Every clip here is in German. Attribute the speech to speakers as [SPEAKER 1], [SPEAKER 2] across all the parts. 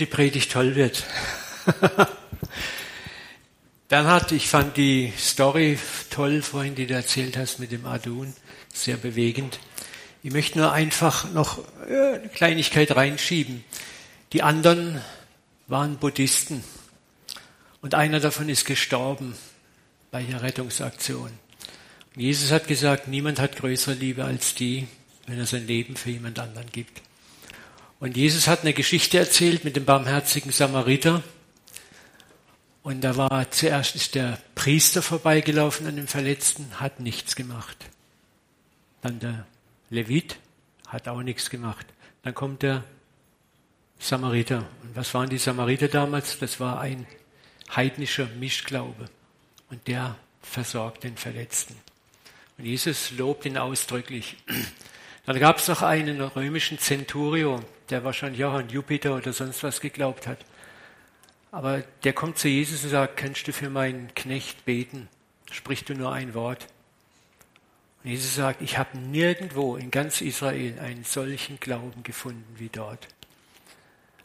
[SPEAKER 1] die Predigt toll wird. Bernhard, ich fand die Story toll vorhin, die du erzählt hast mit dem Adun, sehr bewegend. Ich möchte nur einfach noch eine Kleinigkeit reinschieben. Die anderen waren Buddhisten und einer davon ist gestorben bei der Rettungsaktion. Und Jesus hat gesagt, niemand hat größere Liebe als die, wenn er sein Leben für jemand anderen gibt. Und Jesus hat eine Geschichte erzählt mit dem barmherzigen Samariter. Und da war zuerst ist der Priester vorbeigelaufen an dem Verletzten, hat nichts gemacht. Dann der Levit hat auch nichts gemacht. Dann kommt der Samariter. Und was waren die Samariter damals? Das war ein heidnischer Mischglaube. Und der versorgt den Verletzten. Und Jesus lobt ihn ausdrücklich. Dann gab es noch einen römischen Centurio, der wahrscheinlich auch an Jupiter oder sonst was geglaubt hat. Aber der kommt zu Jesus und sagt, kannst du für meinen Knecht beten? Sprich du nur ein Wort. Und Jesus sagt, ich habe nirgendwo in ganz Israel einen solchen Glauben gefunden wie dort.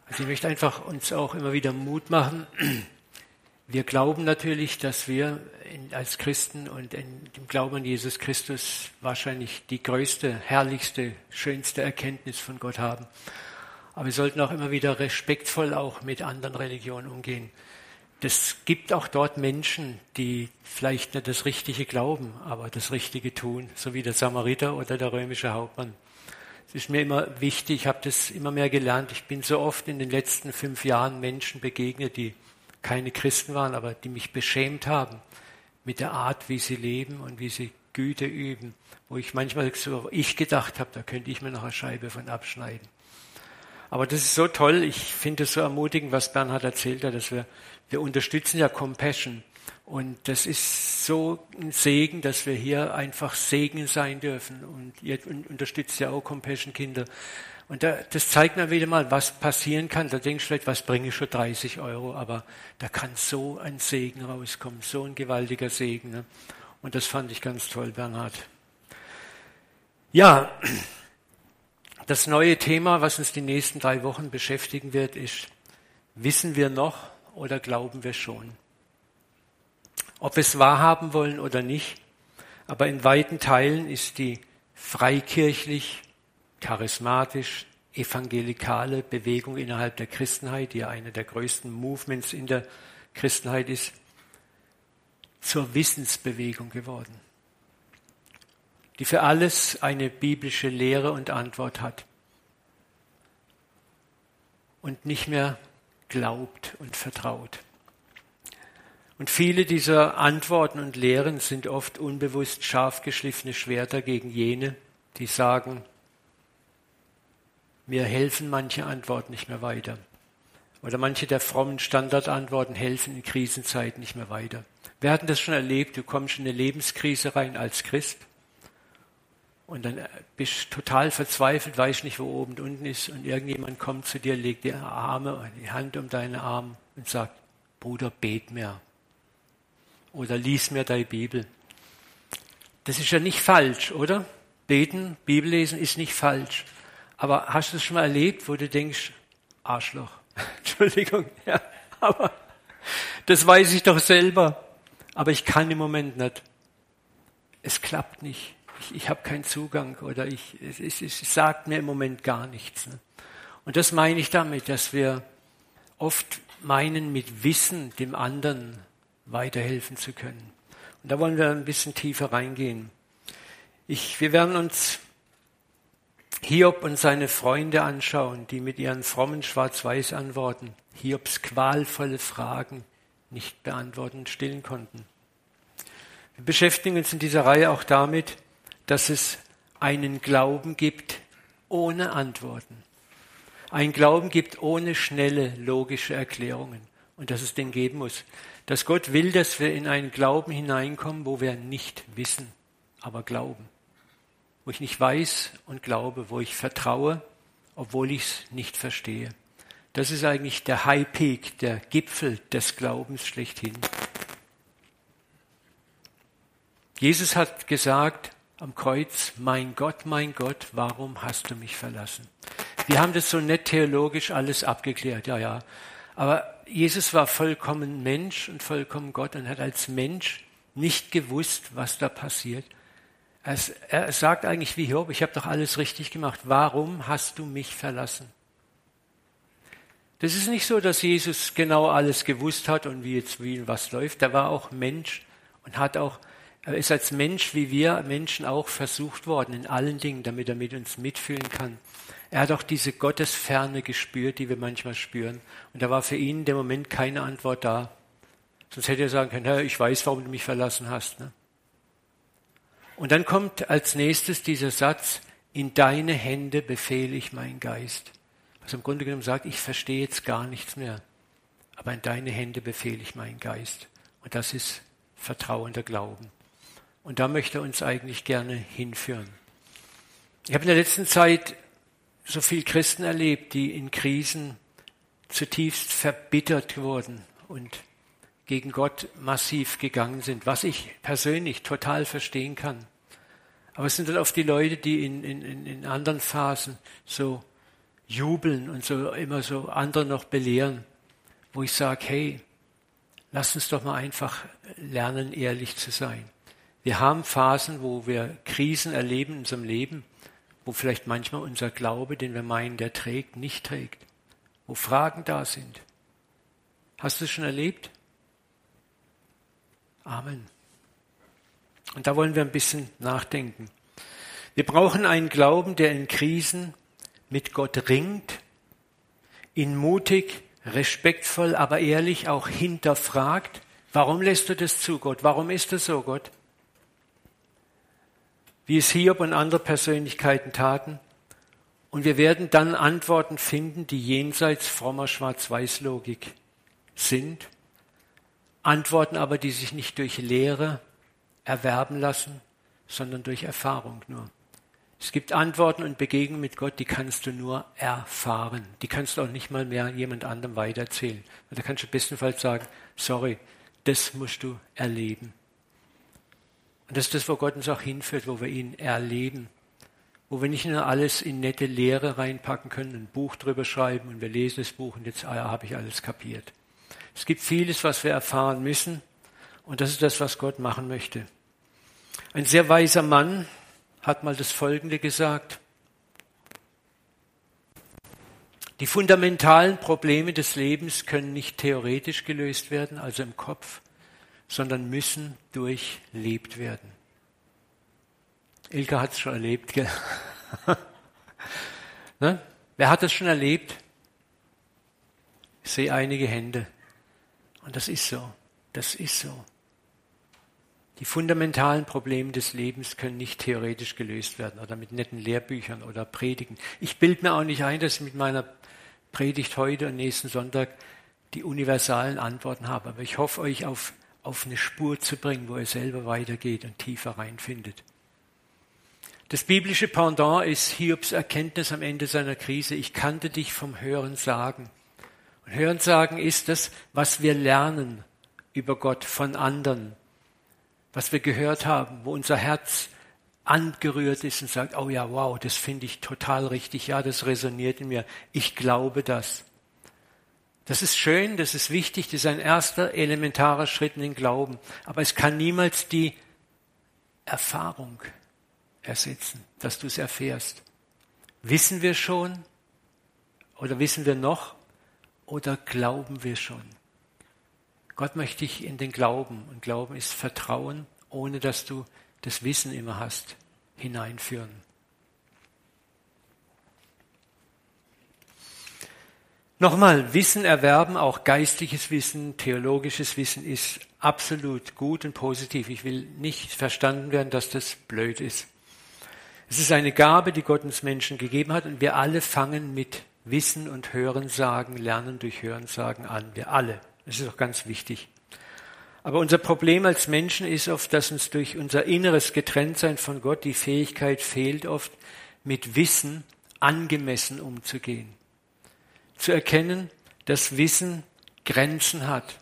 [SPEAKER 1] Also ich möchte einfach uns auch immer wieder Mut machen. Wir glauben natürlich, dass wir als Christen und dem Glauben an Jesus Christus wahrscheinlich die größte, herrlichste, schönste Erkenntnis von Gott haben. Aber wir sollten auch immer wieder respektvoll auch mit anderen Religionen umgehen. Es gibt auch dort Menschen, die vielleicht nicht das Richtige glauben, aber das Richtige tun, so wie der Samariter oder der römische Hauptmann. Es ist mir immer wichtig, ich habe das immer mehr gelernt. Ich bin so oft in den letzten fünf Jahren Menschen begegnet, die keine Christen waren, aber die mich beschämt haben mit der Art, wie sie leben und wie sie Güte üben, wo ich manchmal so ich gedacht habe, da könnte ich mir noch eine Scheibe von abschneiden. Aber das ist so toll. Ich finde es so ermutigend, was Bernhard erzählt hat, dass wir, wir unterstützen ja Compassion. Und das ist so ein Segen, dass wir hier einfach Segen sein dürfen. Und ihr unterstützt ja auch Compassion Kinder. Und da, das zeigt mir wieder mal, was passieren kann. Da denkst du vielleicht, was bringe ich schon 30 Euro? Aber da kann so ein Segen rauskommen, so ein gewaltiger Segen. Ne? Und das fand ich ganz toll, Bernhard. Ja, das neue Thema, was uns die nächsten drei Wochen beschäftigen wird, ist, wissen wir noch oder glauben wir schon? Ob wir es wahrhaben wollen oder nicht, aber in weiten Teilen ist die freikirchlich, charismatisch, evangelikale Bewegung innerhalb der Christenheit, die ja eine der größten Movements in der Christenheit ist, zur Wissensbewegung geworden die für alles eine biblische Lehre und Antwort hat und nicht mehr glaubt und vertraut. Und viele dieser Antworten und Lehren sind oft unbewusst scharf geschliffene Schwerter gegen jene, die sagen, mir helfen manche Antworten nicht mehr weiter. Oder manche der frommen Standardantworten helfen in Krisenzeiten nicht mehr weiter. Wir hatten das schon erlebt, du kommst in eine Lebenskrise rein als Christ und dann bist du total verzweifelt, weißt nicht, wo oben und unten ist. Und irgendjemand kommt zu dir, legt die Arme, die Hand um deinen Arm und sagt, Bruder, bet mir. Oder lies mir deine Bibel. Das ist ja nicht falsch, oder? Beten, Bibel lesen ist nicht falsch. Aber hast du es schon mal erlebt, wo du denkst, Arschloch, Entschuldigung, ja, aber das weiß ich doch selber. Aber ich kann im Moment nicht. Es klappt nicht ich, ich habe keinen Zugang oder ich, es, es, es sagt mir im Moment gar nichts. Ne? Und das meine ich damit, dass wir oft meinen, mit Wissen dem anderen weiterhelfen zu können. Und da wollen wir ein bisschen tiefer reingehen. Ich, wir werden uns Hiob und seine Freunde anschauen, die mit ihren frommen Schwarz-Weiß-Antworten Hiobs qualvolle Fragen nicht beantworten und stillen konnten. Wir beschäftigen uns in dieser Reihe auch damit, dass es einen Glauben gibt ohne Antworten. Ein Glauben gibt ohne schnelle logische Erklärungen. Und dass es den geben muss. Dass Gott will, dass wir in einen Glauben hineinkommen, wo wir nicht wissen, aber glauben. Wo ich nicht weiß und glaube, wo ich vertraue, obwohl ich es nicht verstehe. Das ist eigentlich der High Peak, der Gipfel des Glaubens schlechthin. Jesus hat gesagt, am Kreuz, mein Gott, mein Gott, warum hast du mich verlassen? Wir haben das so nett theologisch alles abgeklärt, ja, ja. Aber Jesus war vollkommen Mensch und vollkommen Gott und hat als Mensch nicht gewusst, was da passiert. Er, sagt eigentlich wie Hiob, ich habe doch alles richtig gemacht. Warum hast du mich verlassen? Das ist nicht so, dass Jesus genau alles gewusst hat und wie jetzt wie was läuft. Er war auch Mensch und hat auch, er ist als Mensch wie wir Menschen auch versucht worden in allen Dingen, damit er mit uns mitfühlen kann. Er hat auch diese Gottesferne gespürt, die wir manchmal spüren. Und da war für ihn in dem Moment keine Antwort da. Sonst hätte er sagen können, Herr, ich weiß, warum du mich verlassen hast. Ne? Und dann kommt als nächstes dieser Satz, in deine Hände befehle ich meinen Geist. Was im Grunde genommen sagt, ich verstehe jetzt gar nichts mehr, aber in deine Hände befehle ich meinen Geist. Und das ist vertrauender Glauben. Und da möchte er uns eigentlich gerne hinführen. Ich habe in der letzten Zeit so viele Christen erlebt, die in Krisen zutiefst verbittert wurden und gegen Gott massiv gegangen sind, was ich persönlich total verstehen kann. Aber es sind dann oft die Leute, die in, in, in anderen Phasen so jubeln und so immer so andere noch belehren, wo ich sage, hey, lass uns doch mal einfach lernen, ehrlich zu sein. Wir haben Phasen, wo wir Krisen erleben in unserem Leben, wo vielleicht manchmal unser Glaube, den wir meinen, der trägt, nicht trägt, wo Fragen da sind. Hast du es schon erlebt? Amen. Und da wollen wir ein bisschen nachdenken. Wir brauchen einen Glauben, der in Krisen mit Gott ringt, ihn mutig, respektvoll, aber ehrlich auch hinterfragt. Warum lässt du das zu, Gott? Warum ist das so, Gott? Wie es Hiob und andere Persönlichkeiten taten. Und wir werden dann Antworten finden, die jenseits frommer Schwarz-Weiß-Logik sind Antworten aber, die sich nicht durch Lehre erwerben lassen, sondern durch Erfahrung nur. Es gibt Antworten und Begegnungen mit Gott, die kannst du nur erfahren. Die kannst du auch nicht mal mehr jemand anderem weitererzählen. Und da kannst du bestenfalls sagen, sorry, das musst du erleben. Und das ist das, wo Gott uns auch hinführt, wo wir ihn erleben. Wo wir nicht nur alles in nette Lehre reinpacken können, ein Buch drüber schreiben und wir lesen das Buch und jetzt ah, habe ich alles kapiert. Es gibt vieles, was wir erfahren müssen. Und das ist das, was Gott machen möchte. Ein sehr weiser Mann hat mal das Folgende gesagt. Die fundamentalen Probleme des Lebens können nicht theoretisch gelöst werden, also im Kopf, sondern müssen durchlebt werden. Ilka hat es schon erlebt, gell? ne? Wer hat es schon erlebt? Ich sehe einige Hände. Und das ist so. Das ist so. Die fundamentalen Probleme des Lebens können nicht theoretisch gelöst werden oder mit netten Lehrbüchern oder Predigen. Ich bilde mir auch nicht ein, dass ich mit meiner Predigt heute und nächsten Sonntag die universalen Antworten habe. Aber ich hoffe, euch auf, auf eine Spur zu bringen, wo ihr selber weitergeht und tiefer reinfindet. Das biblische Pendant ist Hiobs Erkenntnis am Ende seiner Krise. Ich kannte dich vom Hören sagen. Und Hörensagen ist das, was wir lernen über Gott von anderen, was wir gehört haben, wo unser Herz angerührt ist und sagt, oh ja, wow, das finde ich total richtig, ja, das resoniert in mir, ich glaube das. Das ist schön, das ist wichtig, das ist ein erster elementarer Schritt in den Glauben, aber es kann niemals die Erfahrung ersetzen, dass du es erfährst. Wissen wir schon oder wissen wir noch, oder glauben wir schon? Gott möchte dich in den Glauben, und Glauben ist Vertrauen, ohne dass du das Wissen immer hast, hineinführen. Nochmal, Wissen erwerben, auch geistliches Wissen, theologisches Wissen ist absolut gut und positiv. Ich will nicht verstanden werden, dass das blöd ist. Es ist eine Gabe, die Gott uns Menschen gegeben hat und wir alle fangen mit Wissen und Hörensagen, Lernen durch Hörensagen an. Wir alle. Das ist auch ganz wichtig. Aber unser Problem als Menschen ist oft, dass uns durch unser inneres Getrenntsein von Gott die Fähigkeit fehlt, oft mit Wissen angemessen umzugehen. Zu erkennen, dass Wissen Grenzen hat,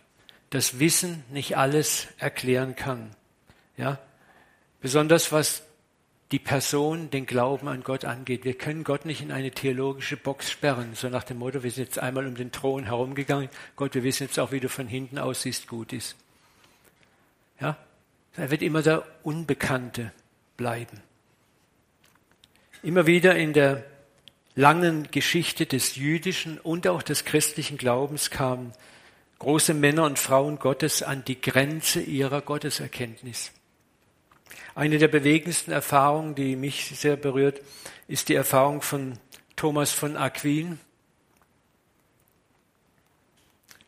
[SPEAKER 1] dass Wissen nicht alles erklären kann. Ja? Besonders was die Person, den Glauben an Gott angeht. Wir können Gott nicht in eine theologische Box sperren, so nach dem Motto, wir sind jetzt einmal um den Thron herumgegangen, Gott, wir wissen jetzt auch, wie du von hinten aussiehst, gut ist. Ja? Er wird immer der Unbekannte bleiben. Immer wieder in der langen Geschichte des jüdischen und auch des christlichen Glaubens kamen große Männer und Frauen Gottes an die Grenze ihrer Gotteserkenntnis. Eine der bewegendsten Erfahrungen, die mich sehr berührt, ist die Erfahrung von Thomas von Aquin.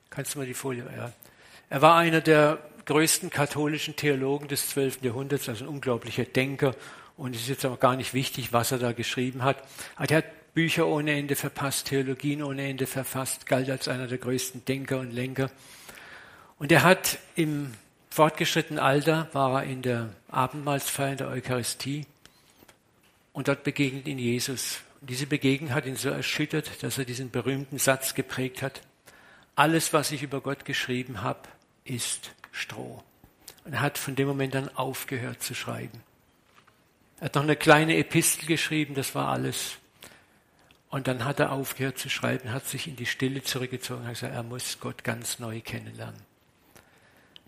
[SPEAKER 1] Kannst du mal die Folie? Ja. Er war einer der größten katholischen Theologen des 12. Jahrhunderts, also ein unglaublicher Denker. Und es ist jetzt auch gar nicht wichtig, was er da geschrieben hat. Aber er hat Bücher ohne Ende verpasst, Theologien ohne Ende verfasst, galt als einer der größten Denker und Lenker. Und er hat im fortgeschrittenen Alter war er in der Abendmahlsfeier der Eucharistie und dort begegnet ihn Jesus. Und diese Begegnung hat ihn so erschüttert, dass er diesen berühmten Satz geprägt hat. Alles, was ich über Gott geschrieben habe, ist Stroh. Und er hat von dem Moment an aufgehört zu schreiben. Er hat noch eine kleine Epistel geschrieben, das war alles. Und dann hat er aufgehört zu schreiben, hat sich in die Stille zurückgezogen hat gesagt, er muss Gott ganz neu kennenlernen.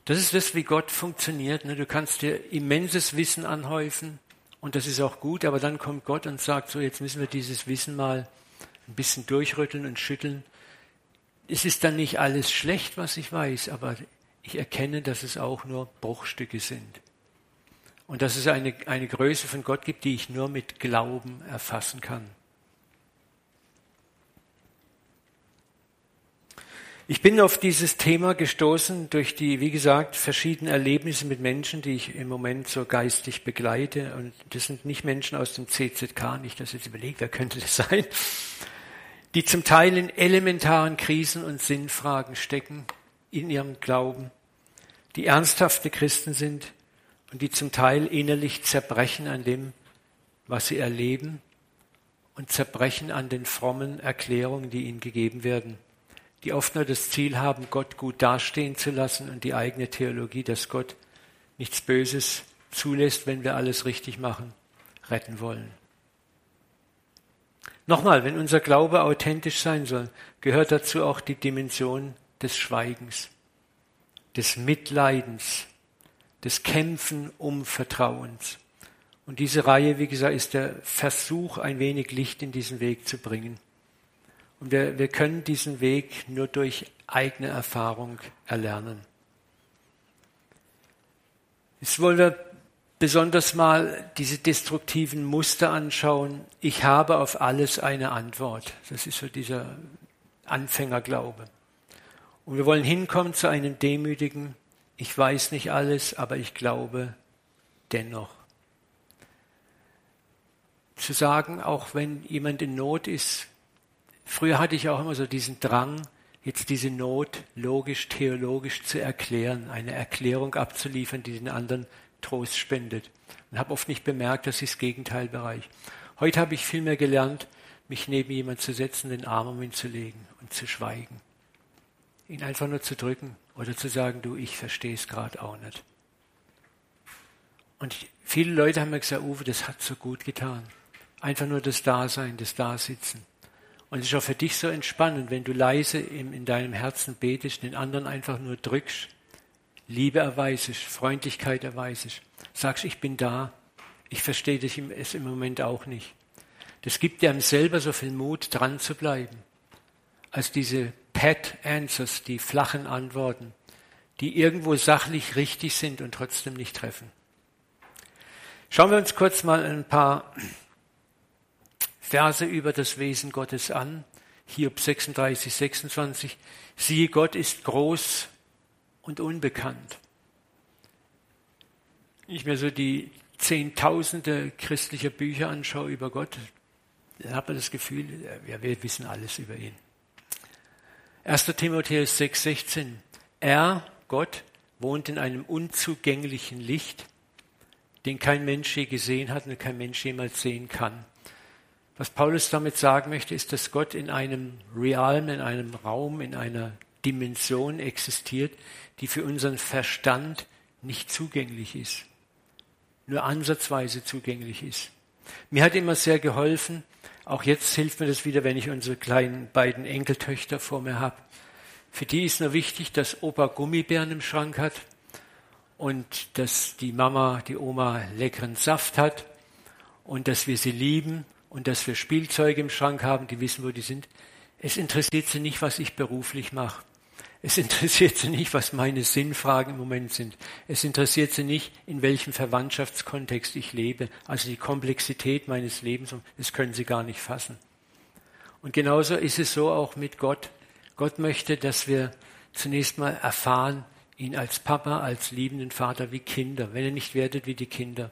[SPEAKER 1] Das ist das, wie Gott funktioniert. Ne? Du kannst dir immenses Wissen anhäufen und das ist auch gut, aber dann kommt Gott und sagt, so jetzt müssen wir dieses Wissen mal ein bisschen durchrütteln und schütteln. Es ist dann nicht alles schlecht, was ich weiß, aber ich erkenne, dass es auch nur Bruchstücke sind. Und dass es eine, eine Größe von Gott gibt, die ich nur mit Glauben erfassen kann. Ich bin auf dieses Thema gestoßen durch die, wie gesagt, verschiedenen Erlebnisse mit Menschen, die ich im Moment so geistig begleite. Und das sind nicht Menschen aus dem CZK, nicht, dass ich jetzt überlege, wer könnte das sein, die zum Teil in elementaren Krisen und Sinnfragen stecken in ihrem Glauben, die ernsthafte Christen sind und die zum Teil innerlich zerbrechen an dem, was sie erleben und zerbrechen an den frommen Erklärungen, die ihnen gegeben werden die oft nur das Ziel haben, Gott gut dastehen zu lassen und die eigene Theologie, dass Gott nichts Böses zulässt, wenn wir alles richtig machen, retten wollen. Nochmal, wenn unser Glaube authentisch sein soll, gehört dazu auch die Dimension des Schweigens, des Mitleidens, des Kämpfen um Vertrauens. Und diese Reihe, wie gesagt, ist der Versuch, ein wenig Licht in diesen Weg zu bringen. Und wir, wir können diesen Weg nur durch eigene Erfahrung erlernen. Jetzt wollen wir besonders mal diese destruktiven Muster anschauen. Ich habe auf alles eine Antwort. Das ist so dieser Anfängerglaube. Und wir wollen hinkommen zu einem demütigen, ich weiß nicht alles, aber ich glaube dennoch. Zu sagen, auch wenn jemand in Not ist, Früher hatte ich auch immer so diesen Drang, jetzt diese Not logisch, theologisch zu erklären, eine Erklärung abzuliefern, die den anderen Trost spendet. Und habe oft nicht bemerkt, dass ich das Gegenteil bereich. Heute habe ich vielmehr gelernt, mich neben jemand zu setzen, den Arm um ihn zu legen und zu schweigen. Ihn einfach nur zu drücken oder zu sagen, du, ich verstehe es gerade auch nicht. Und viele Leute haben mir gesagt, Uwe, das hat so gut getan. Einfach nur das Dasein, das Dasitzen. Und es ist auch für dich so entspannend, wenn du leise in deinem Herzen betest, den anderen einfach nur drückst, Liebe erweisest, Freundlichkeit erweisest, sagst, ich bin da, ich verstehe dich es im Moment auch nicht. Das gibt dir selber so viel Mut, dran zu bleiben, als diese Pat Answers, die flachen Antworten, die irgendwo sachlich richtig sind und trotzdem nicht treffen. Schauen wir uns kurz mal ein paar Verse über das Wesen Gottes an. Hiob 36, 26. Siehe, Gott ist groß und unbekannt. Wenn ich mir so die Zehntausende christlicher Bücher anschaue über Gott, dann habe ich das Gefühl, ja, wir wissen alles über ihn. 1. Timotheus 6, 16. Er, Gott, wohnt in einem unzugänglichen Licht, den kein Mensch je gesehen hat und kein Mensch jemals sehen kann. Was Paulus damit sagen möchte, ist, dass Gott in einem Realm, in einem Raum, in einer Dimension existiert, die für unseren Verstand nicht zugänglich ist. nur ansatzweise zugänglich ist. Mir hat immer sehr geholfen, auch jetzt hilft mir das wieder, wenn ich unsere kleinen beiden Enkeltöchter vor mir habe. Für die ist nur wichtig, dass Opa Gummibären im Schrank hat und dass die Mama, die Oma leckeren Saft hat und dass wir sie lieben und dass wir Spielzeuge im Schrank haben, die wissen, wo die sind. Es interessiert sie nicht, was ich beruflich mache. Es interessiert sie nicht, was meine Sinnfragen im Moment sind. Es interessiert sie nicht, in welchem Verwandtschaftskontext ich lebe. Also die Komplexität meines Lebens, das können sie gar nicht fassen. Und genauso ist es so auch mit Gott. Gott möchte, dass wir zunächst mal erfahren, ihn als Papa, als liebenden Vater wie Kinder, wenn ihr nicht werdet wie die Kinder.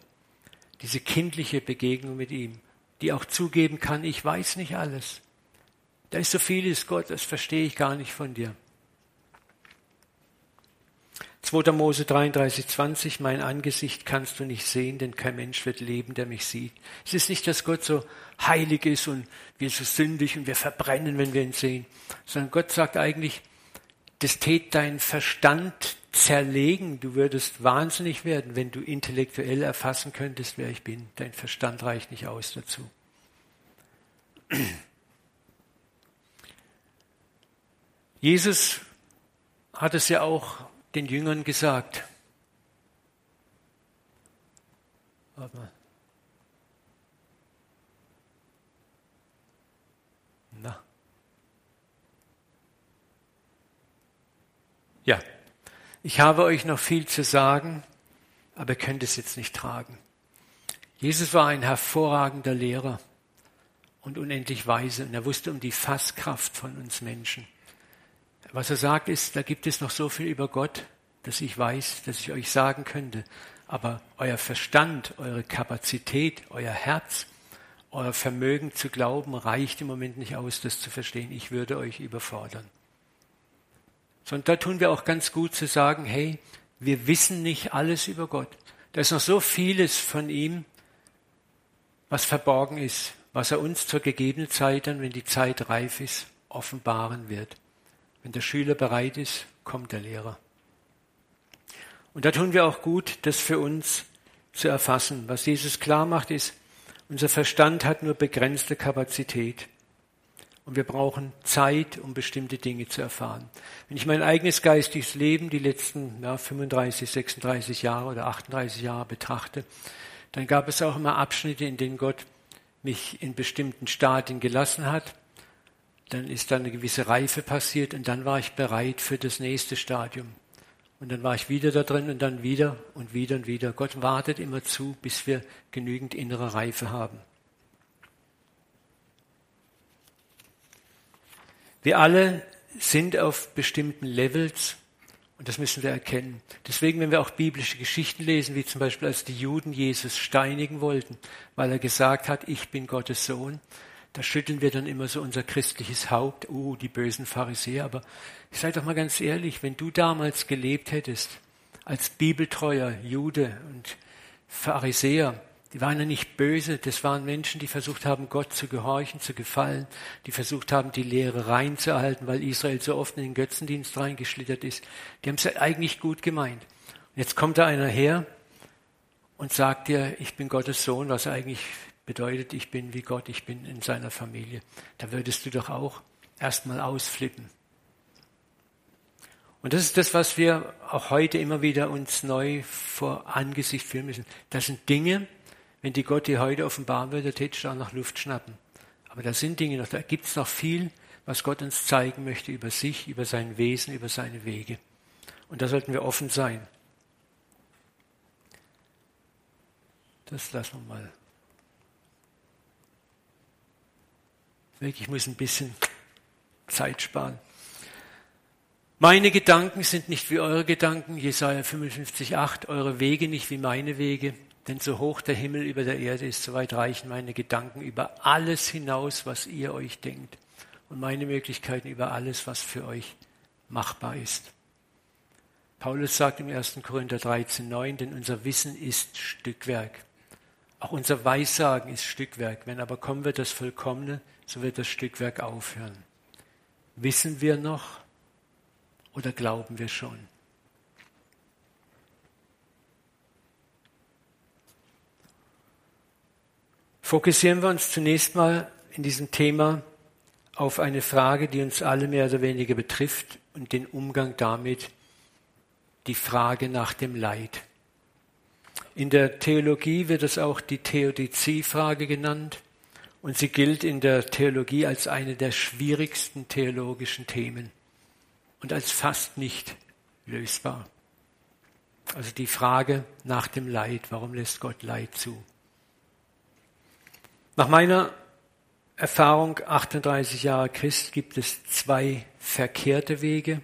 [SPEAKER 1] Diese kindliche Begegnung mit ihm, die auch zugeben kann, ich weiß nicht alles. Da ist so vieles, Gott, das verstehe ich gar nicht von dir. 2. Mose 33, 20, mein Angesicht kannst du nicht sehen, denn kein Mensch wird leben, der mich sieht. Es ist nicht, dass Gott so heilig ist und wir so sündig und wir verbrennen, wenn wir ihn sehen, sondern Gott sagt eigentlich, das tät dein Verstand zerlegen. Du würdest wahnsinnig werden, wenn du intellektuell erfassen könntest, wer ich bin. Dein Verstand reicht nicht aus dazu. Jesus hat es ja auch den Jüngern gesagt. Warte mal. Na. Ja, ich habe euch noch viel zu sagen, aber ihr könnt es jetzt nicht tragen. Jesus war ein hervorragender Lehrer und unendlich weise und er wusste um die Fasskraft von uns Menschen. Was er sagt ist, da gibt es noch so viel über Gott, dass ich weiß, dass ich euch sagen könnte. Aber euer Verstand, eure Kapazität, euer Herz, euer Vermögen zu glauben, reicht im Moment nicht aus, das zu verstehen. Ich würde euch überfordern. Sondern da tun wir auch ganz gut zu sagen, hey, wir wissen nicht alles über Gott. Da ist noch so vieles von ihm, was verborgen ist, was er uns zur gegebenen Zeit dann, wenn die Zeit reif ist, offenbaren wird. Wenn der Schüler bereit ist, kommt der Lehrer. Und da tun wir auch gut, das für uns zu erfassen. Was Jesus klar macht, ist, unser Verstand hat nur begrenzte Kapazität. Und wir brauchen Zeit, um bestimmte Dinge zu erfahren. Wenn ich mein eigenes geistiges Leben die letzten ja, 35, 36 Jahre oder 38 Jahre betrachte, dann gab es auch immer Abschnitte, in denen Gott mich in bestimmten Stadien gelassen hat dann ist da eine gewisse Reife passiert und dann war ich bereit für das nächste Stadium. Und dann war ich wieder da drin und dann wieder und wieder und wieder. Gott wartet immer zu, bis wir genügend innere Reife haben. Wir alle sind auf bestimmten Levels und das müssen wir erkennen. Deswegen, wenn wir auch biblische Geschichten lesen, wie zum Beispiel als die Juden Jesus steinigen wollten, weil er gesagt hat, ich bin Gottes Sohn, da schütteln wir dann immer so unser christliches Haupt, oh, die bösen Pharisäer. Aber ich sage doch mal ganz ehrlich, wenn du damals gelebt hättest, als bibeltreuer Jude und Pharisäer, die waren ja nicht böse, das waren Menschen, die versucht haben, Gott zu gehorchen, zu gefallen, die versucht haben, die Lehre reinzuhalten, weil Israel so oft in den Götzendienst reingeschlittert ist. Die haben es eigentlich gut gemeint. Und jetzt kommt da einer her und sagt dir, ich bin Gottes Sohn, was eigentlich bedeutet, ich bin wie Gott, ich bin in seiner Familie. Da würdest du doch auch erstmal ausflippen. Und das ist das, was wir auch heute immer wieder uns neu vor Angesicht führen müssen. Das sind Dinge, wenn die Gott dir heute offenbaren würde, tätest du auch nach Luft schnappen. Aber da sind Dinge noch, da gibt es noch viel, was Gott uns zeigen möchte über sich, über sein Wesen, über seine Wege. Und da sollten wir offen sein. Das lassen wir mal. Ich muss ein bisschen Zeit sparen. Meine Gedanken sind nicht wie eure Gedanken, Jesaja 55, 8, eure Wege nicht wie meine Wege, denn so hoch der Himmel über der Erde ist, so weit reichen meine Gedanken über alles hinaus, was ihr euch denkt und meine Möglichkeiten über alles, was für euch machbar ist. Paulus sagt im 1. Korinther 13, 9, denn unser Wissen ist Stückwerk. Auch unser Weissagen ist Stückwerk. Wenn aber kommen wird das Vollkommene, so wird das Stückwerk aufhören. Wissen wir noch oder glauben wir schon? Fokussieren wir uns zunächst mal in diesem Thema auf eine Frage, die uns alle mehr oder weniger betrifft und den Umgang damit, die Frage nach dem Leid. In der Theologie wird es auch die Theodizie-Frage genannt und sie gilt in der Theologie als eine der schwierigsten theologischen Themen und als fast nicht lösbar. Also die Frage nach dem Leid, warum lässt Gott Leid zu? Nach meiner Erfahrung 38 Jahre Christ gibt es zwei verkehrte Wege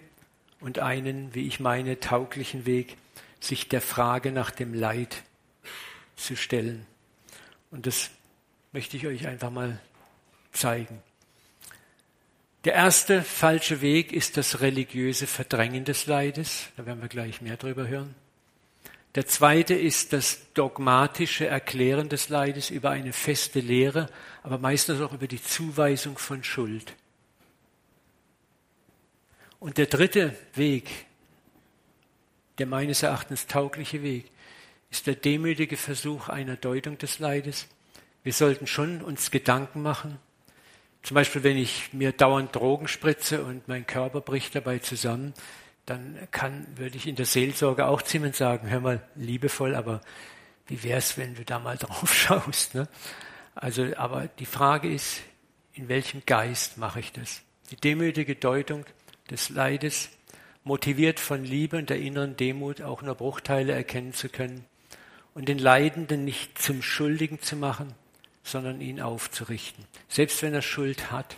[SPEAKER 1] und einen, wie ich meine, tauglichen Weg, sich der Frage nach dem Leid zu stellen. Und das möchte ich euch einfach mal zeigen. Der erste falsche Weg ist das religiöse Verdrängen des Leides. Da werden wir gleich mehr drüber hören. Der zweite ist das dogmatische Erklären des Leides über eine feste Lehre, aber meistens auch über die Zuweisung von Schuld. Und der dritte Weg, der meines Erachtens taugliche Weg, ist der demütige Versuch einer Deutung des Leides. Wir sollten schon uns Gedanken machen. Zum Beispiel, wenn ich mir dauernd Drogen spritze und mein Körper bricht dabei zusammen, dann kann, würde ich in der Seelsorge auch ziemlich sagen, hör mal, liebevoll, aber wie wär's, wenn du da mal drauf schaust? Ne? Also, aber die Frage ist, in welchem Geist mache ich das? Die demütige Deutung des Leides, motiviert von Liebe und der inneren Demut auch nur Bruchteile erkennen zu können und den Leidenden nicht zum Schuldigen zu machen, sondern ihn aufzurichten. Selbst wenn er Schuld hat,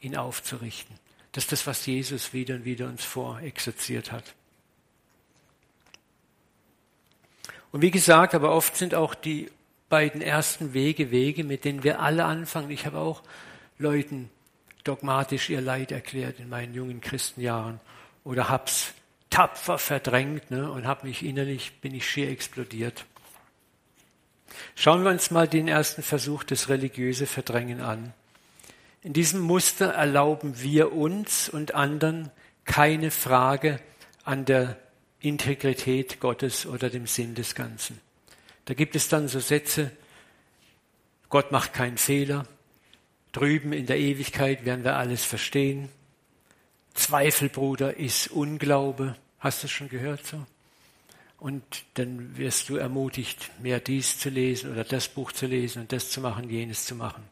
[SPEAKER 1] ihn aufzurichten. Das ist das, was Jesus wieder und wieder uns vorexerziert hat. Und wie gesagt, aber oft sind auch die beiden ersten Wege Wege, mit denen wir alle anfangen. Ich habe auch Leuten dogmatisch ihr Leid erklärt in meinen jungen Christenjahren oder hab's tapfer verdrängt ne, und habe mich innerlich, bin ich schier explodiert. Schauen wir uns mal den ersten Versuch des religiöse Verdrängen an. In diesem Muster erlauben wir uns und anderen keine Frage an der Integrität Gottes oder dem Sinn des Ganzen. Da gibt es dann so Sätze, Gott macht keinen Fehler, drüben in der Ewigkeit werden wir alles verstehen, Zweifel, Bruder, ist Unglaube. Hast du schon gehört so? Und dann wirst du ermutigt, mehr dies zu lesen oder das Buch zu lesen und das zu machen, jenes zu machen.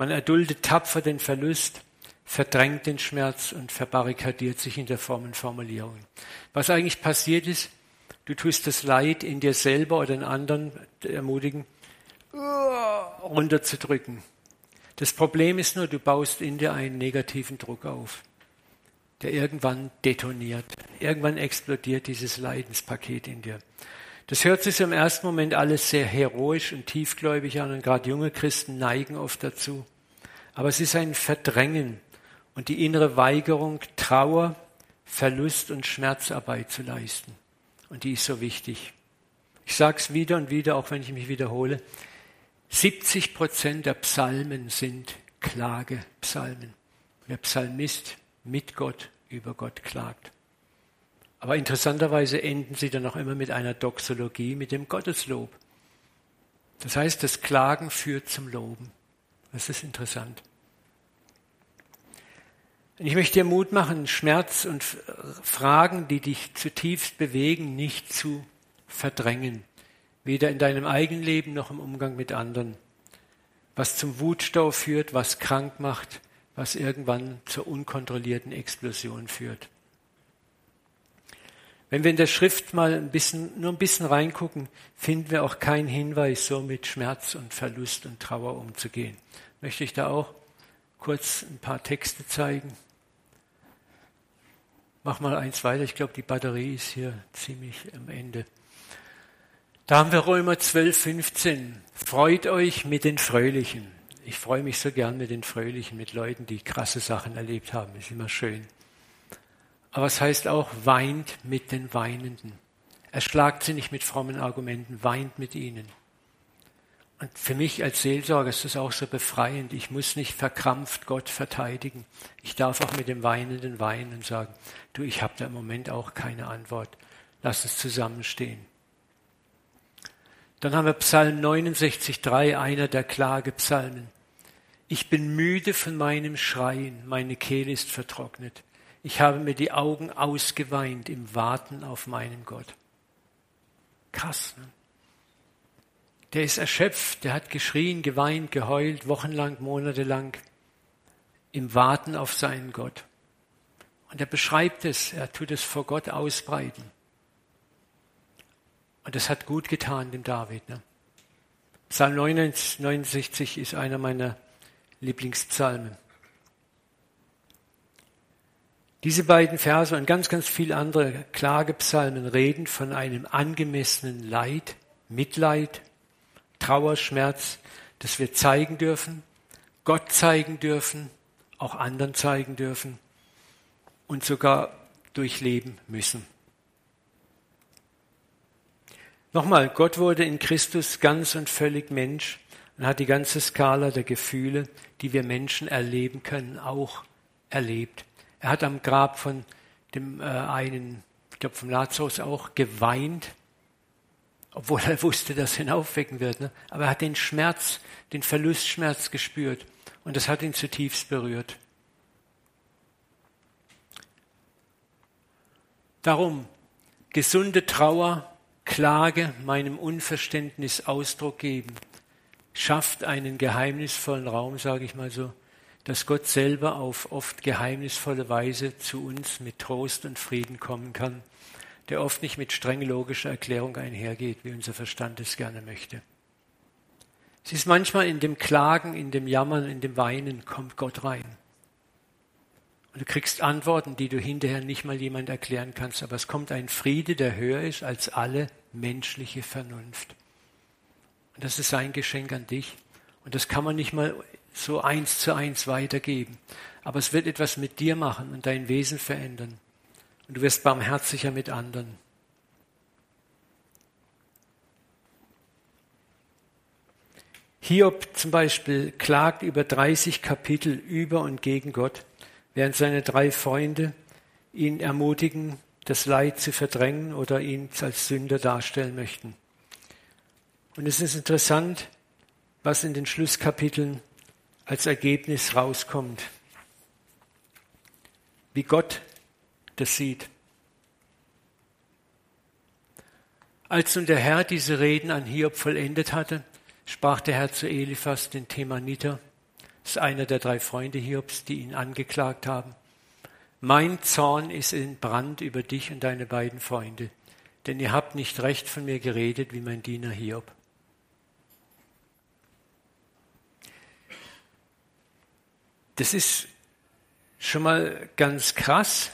[SPEAKER 1] Man erduldet tapfer den Verlust, verdrängt den Schmerz und verbarrikadiert sich in der Formen Formulierungen. Was eigentlich passiert ist, du tust das Leid in dir selber oder in anderen ermutigen, runterzudrücken. Das Problem ist nur, du baust in dir einen negativen Druck auf, der irgendwann detoniert. Irgendwann explodiert dieses Leidenspaket in dir. Das hört sich im ersten Moment alles sehr heroisch und tiefgläubig an und gerade junge Christen neigen oft dazu. Aber es ist ein Verdrängen und die innere Weigerung, Trauer, Verlust und Schmerzarbeit zu leisten. Und die ist so wichtig. Ich sage es wieder und wieder, auch wenn ich mich wiederhole. 70 Prozent der Psalmen sind Klagepsalmen. Der Psalmist mit Gott über Gott klagt. Aber interessanterweise enden sie dann auch immer mit einer Doxologie, mit dem Gotteslob. Das heißt, das Klagen führt zum Loben. Das ist interessant. Ich möchte dir Mut machen, Schmerz und Fragen, die dich zutiefst bewegen, nicht zu verdrängen. Weder in deinem eigenen Leben noch im Umgang mit anderen. Was zum Wutstau führt, was krank macht, was irgendwann zur unkontrollierten Explosion führt. Wenn wir in der Schrift mal ein bisschen, nur ein bisschen reingucken, finden wir auch keinen Hinweis, so mit Schmerz und Verlust und Trauer umzugehen. Möchte ich da auch kurz ein paar Texte zeigen? Mach mal eins weiter. Ich glaube, die Batterie ist hier ziemlich am Ende. Da haben wir Römer 12, 15. Freut euch mit den Fröhlichen. Ich freue mich so gern mit den Fröhlichen, mit Leuten, die krasse Sachen erlebt haben. Ist immer schön. Aber es heißt auch, weint mit den Weinenden. Erschlagt sie nicht mit frommen Argumenten, weint mit ihnen. Und für mich als Seelsorger ist das auch so befreiend. Ich muss nicht verkrampft Gott verteidigen. Ich darf auch mit dem Weinenden weinen und sagen, du, ich habe da im Moment auch keine Antwort. Lass uns zusammenstehen. Dann haben wir Psalm 69,3, einer der Klagepsalmen. Ich bin müde von meinem Schreien, meine Kehle ist vertrocknet. Ich habe mir die Augen ausgeweint im Warten auf meinen Gott. Krass, ne? Der ist erschöpft, der hat geschrien, geweint, geheult, wochenlang, monatelang, im Warten auf seinen Gott. Und er beschreibt es, er tut es vor Gott ausbreiten. Und das hat gut getan dem David. Ne? Psalm 69 ist einer meiner Lieblingspsalmen. Diese beiden Verse und ganz, ganz viele andere Klagepsalmen reden von einem angemessenen Leid, Mitleid, Trauer, Schmerz, das wir zeigen dürfen, Gott zeigen dürfen, auch anderen zeigen dürfen und sogar durchleben müssen. Nochmal, Gott wurde in Christus ganz und völlig Mensch und hat die ganze Skala der Gefühle, die wir Menschen erleben können, auch erlebt. Er hat am Grab von dem äh, einen, ich glaube vom Lazarus auch, geweint, obwohl er wusste, dass er ihn aufwecken wird. Ne? Aber er hat den Schmerz, den Verlustschmerz gespürt und das hat ihn zutiefst berührt. Darum, gesunde Trauer Klage meinem Unverständnis Ausdruck geben, schafft einen geheimnisvollen Raum, sage ich mal so, dass Gott selber auf oft geheimnisvolle Weise zu uns mit Trost und Frieden kommen kann, der oft nicht mit streng logischer Erklärung einhergeht, wie unser Verstand es gerne möchte. Es ist manchmal in dem Klagen, in dem Jammern, in dem Weinen kommt Gott rein. Und du kriegst Antworten, die du hinterher nicht mal jemand erklären kannst, aber es kommt ein Friede, der höher ist als alle menschliche Vernunft. Und das ist sein Geschenk an dich. Und das kann man nicht mal so eins zu eins weitergeben. Aber es wird etwas mit dir machen und dein Wesen verändern. Und du wirst barmherziger mit anderen. Hiob zum Beispiel klagt über 30 Kapitel über und gegen Gott während seine drei Freunde ihn ermutigen, das Leid zu verdrängen oder ihn als Sünder darstellen möchten. Und es ist interessant, was in den Schlusskapiteln als Ergebnis rauskommt, wie Gott das sieht. Als nun der Herr diese Reden an Hiob vollendet hatte, sprach der Herr zu Eliphas, den Themaniter, ist einer der drei Freunde Hiobs, die ihn angeklagt haben. Mein Zorn ist in Brand über dich und deine beiden Freunde, denn ihr habt nicht recht von mir geredet wie mein Diener Hiob. Das ist schon mal ganz krass.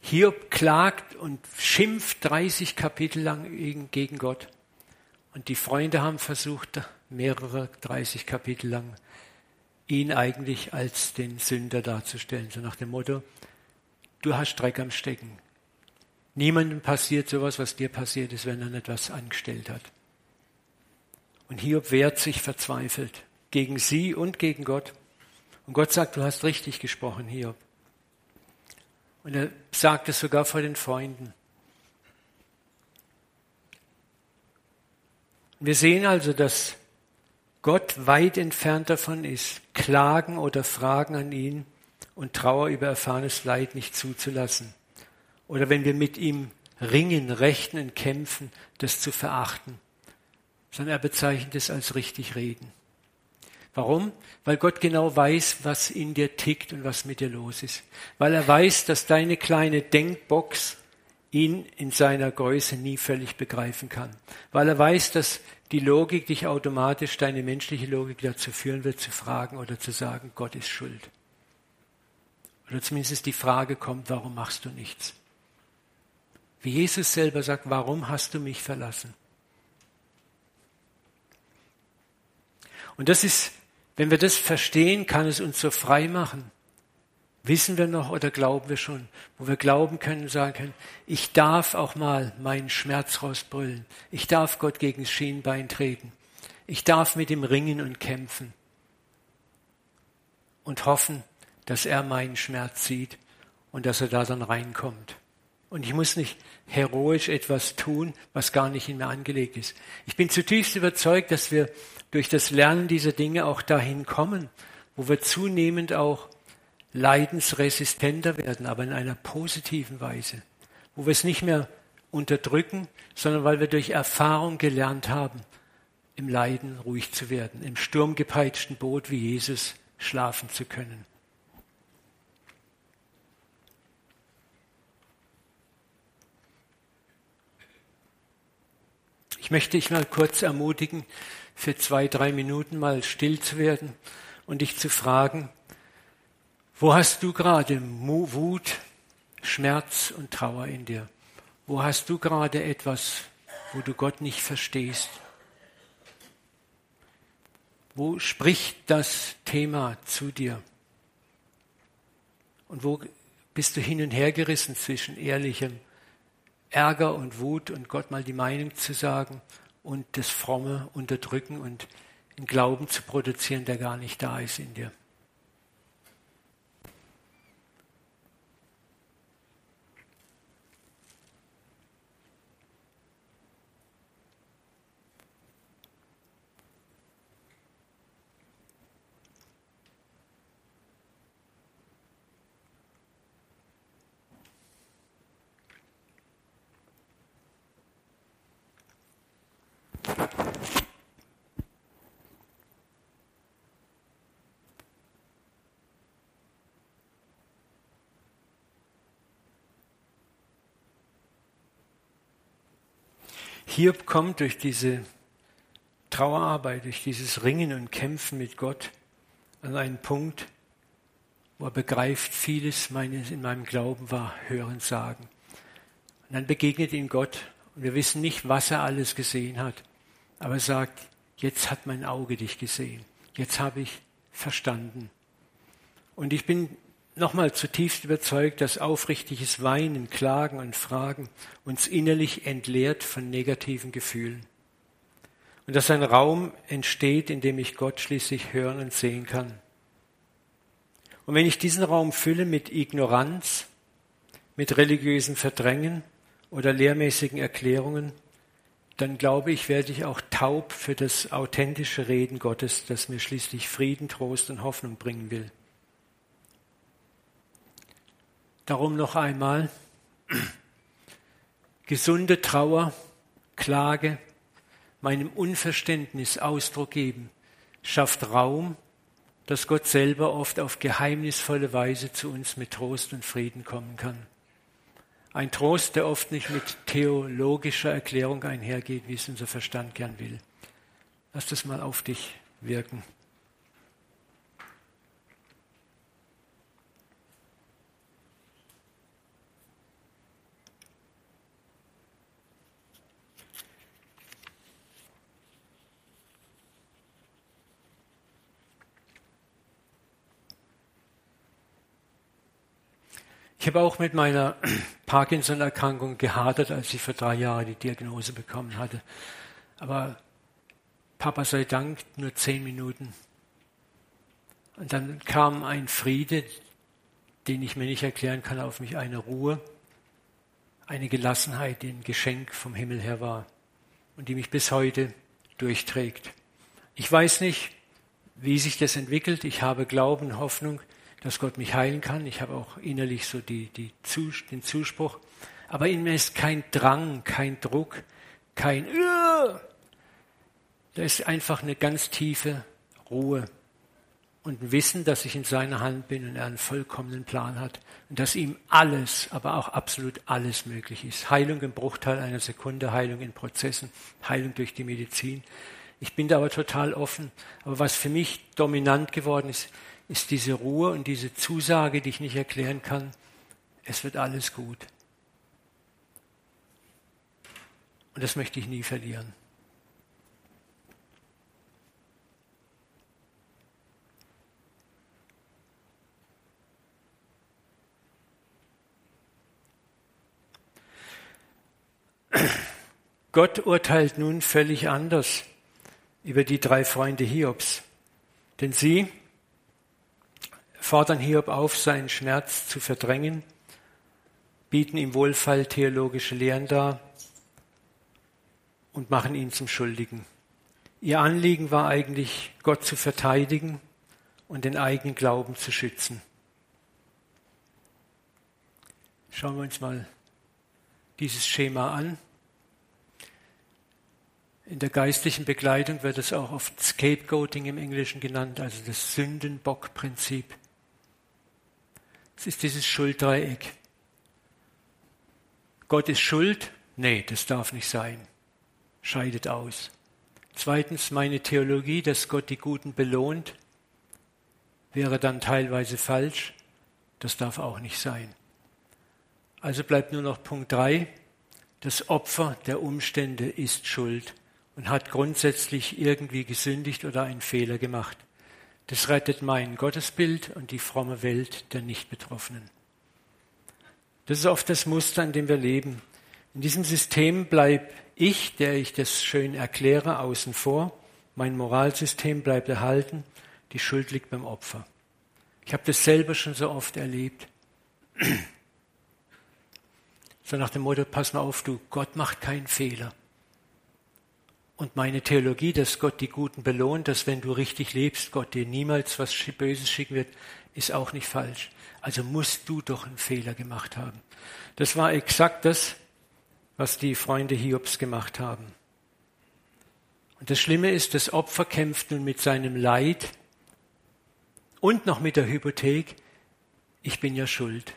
[SPEAKER 1] Hiob klagt und schimpft 30 Kapitel lang gegen Gott. Und die Freunde haben versucht, mehrere 30 Kapitel lang ihn eigentlich als den Sünder darzustellen, so nach dem Motto, du hast Dreck am Stecken. Niemandem passiert sowas, was dir passiert ist, wenn er etwas angestellt hat. Und Hiob wehrt sich verzweifelt gegen sie und gegen Gott. Und Gott sagt, du hast richtig gesprochen, Hiob. Und er sagt es sogar vor den Freunden. Wir sehen also, dass Gott weit entfernt davon ist, Klagen oder Fragen an ihn und Trauer über erfahrenes Leid nicht zuzulassen. Oder wenn wir mit ihm ringen, rechnen, kämpfen, das zu verachten. Sondern er bezeichnet es als richtig reden. Warum? Weil Gott genau weiß, was in dir tickt und was mit dir los ist. Weil er weiß, dass deine kleine Denkbox ihn in seiner Größe nie völlig begreifen kann. Weil er weiß, dass die Logik dich automatisch, deine menschliche Logik dazu führen wird, zu fragen oder zu sagen, Gott ist schuld. Oder zumindest die Frage kommt, warum machst du nichts? Wie Jesus selber sagt, warum hast du mich verlassen? Und das ist, wenn wir das verstehen, kann es uns so frei machen. Wissen wir noch oder glauben wir schon, wo wir glauben können und sagen können, ich darf auch mal meinen Schmerz rausbrüllen. Ich darf Gott gegen das Schienbein treten. Ich darf mit ihm ringen und kämpfen. Und hoffen, dass er meinen Schmerz sieht und dass er da dann reinkommt. Und ich muss nicht heroisch etwas tun, was gar nicht in mir angelegt ist. Ich bin zutiefst überzeugt, dass wir durch das Lernen dieser Dinge auch dahin kommen, wo wir zunehmend auch leidensresistenter werden, aber in einer positiven Weise, wo wir es nicht mehr unterdrücken, sondern weil wir durch Erfahrung gelernt haben, im Leiden ruhig zu werden, im sturmgepeitschten Boot wie Jesus schlafen zu können. Ich möchte dich mal kurz ermutigen, für zwei, drei Minuten mal still zu werden und dich zu fragen, wo hast du gerade Wut, Schmerz und Trauer in dir? Wo hast du gerade etwas, wo du Gott nicht verstehst? Wo spricht das Thema zu dir? Und wo bist du hin und her gerissen zwischen ehrlichem Ärger und Wut und Gott mal die Meinung zu sagen und das fromme Unterdrücken und einen Glauben zu produzieren, der gar nicht da ist in dir. Hiob kommt durch diese Trauerarbeit, durch dieses Ringen und Kämpfen mit Gott an einen Punkt, wo er begreift, vieles meines in meinem Glauben war Hören, Sagen. Und dann begegnet ihm Gott und wir wissen nicht, was er alles gesehen hat, aber er sagt, jetzt hat mein Auge dich gesehen, jetzt habe ich verstanden. Und ich bin nochmal zutiefst überzeugt, dass aufrichtiges Weinen, Klagen und Fragen uns innerlich entleert von negativen Gefühlen. Und dass ein Raum entsteht, in dem ich Gott schließlich hören und sehen kann. Und wenn ich diesen Raum fülle mit Ignoranz, mit religiösen Verdrängen oder lehrmäßigen Erklärungen, dann glaube ich, werde ich auch taub für das authentische Reden Gottes, das mir schließlich Frieden, Trost und Hoffnung bringen will. Darum noch einmal gesunde Trauer, Klage, meinem Unverständnis Ausdruck geben, schafft Raum, dass Gott selber oft auf geheimnisvolle Weise zu uns mit Trost und Frieden kommen kann. Ein Trost, der oft nicht mit theologischer Erklärung einhergeht, wie es unser Verstand gern will. Lass das mal auf dich wirken. Ich habe auch mit meiner Parkinson-Erkrankung gehadert, als ich vor drei Jahren die Diagnose bekommen hatte. Aber Papa sei Dank nur zehn Minuten. Und dann kam ein Friede, den ich mir nicht erklären kann, auf mich, eine Ruhe, eine Gelassenheit, die ein Geschenk vom Himmel her war und die mich bis heute durchträgt. Ich weiß nicht, wie sich das entwickelt. Ich habe Glauben, Hoffnung, dass Gott mich heilen kann. Ich habe auch innerlich so die, die, den Zuspruch. Aber in mir ist kein Drang, kein Druck, kein Da ist einfach eine ganz tiefe Ruhe und ein Wissen, dass ich in seiner Hand bin und er einen vollkommenen Plan hat und dass ihm alles, aber auch absolut alles möglich ist. Heilung im Bruchteil einer Sekunde, Heilung in Prozessen, Heilung durch die Medizin. Ich bin da aber total offen. Aber was für mich dominant geworden ist, ist diese Ruhe und diese Zusage, die ich nicht erklären kann, es wird alles gut. Und das möchte ich nie verlieren. Gott urteilt nun völlig anders über die drei Freunde Hiobs. Denn sie fordern Hiob auf, seinen Schmerz zu verdrängen bieten ihm wohlfalltheologische Lehren dar und machen ihn zum Schuldigen. Ihr Anliegen war eigentlich, Gott zu verteidigen und den eigenen Glauben zu schützen. Schauen wir uns mal dieses Schema an. In der geistlichen Begleitung wird es auch oft Scapegoating im Englischen genannt, also das Sündenbock-Prinzip. Es ist dieses Schulddreieck. Gott ist schuld? Nee, das darf nicht sein. Scheidet aus. Zweitens, meine Theologie, dass Gott die Guten belohnt, wäre dann teilweise falsch. Das darf auch nicht sein. Also bleibt nur noch Punkt drei. Das Opfer der Umstände ist schuld und hat grundsätzlich irgendwie gesündigt oder einen Fehler gemacht. Das rettet mein Gottesbild und die fromme Welt der Nicht-Betroffenen. Das ist oft das Muster, in dem wir leben. In diesem System bleibe ich, der ich das schön erkläre, außen vor. Mein Moralsystem bleibt erhalten. Die Schuld liegt beim Opfer. Ich habe das selber schon so oft erlebt. So nach dem Motto, pass mal auf, du, Gott macht keinen Fehler. Und meine Theologie, dass Gott die Guten belohnt, dass wenn du richtig lebst, Gott dir niemals was Böses schicken wird, ist auch nicht falsch. Also musst du doch einen Fehler gemacht haben. Das war exakt das, was die Freunde Hiobs gemacht haben. Und das Schlimme ist, das Opfer kämpft nun mit seinem Leid und noch mit der Hypothek, ich bin ja schuld.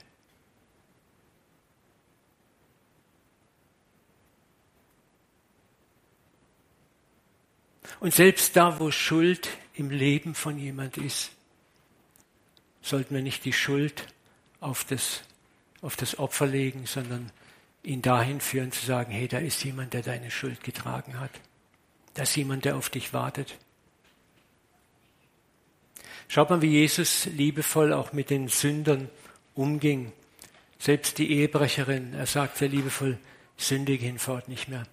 [SPEAKER 1] Und selbst da, wo Schuld im Leben von jemand ist, sollten wir nicht die Schuld auf das, auf das Opfer legen, sondern ihn dahin führen zu sagen, hey, da ist jemand, der deine Schuld getragen hat. Da ist jemand, der auf dich wartet. Schaut mal, wie Jesus liebevoll auch mit den Sündern umging. Selbst die Ehebrecherin, er sagt sehr liebevoll, sündige hinfort nicht mehr.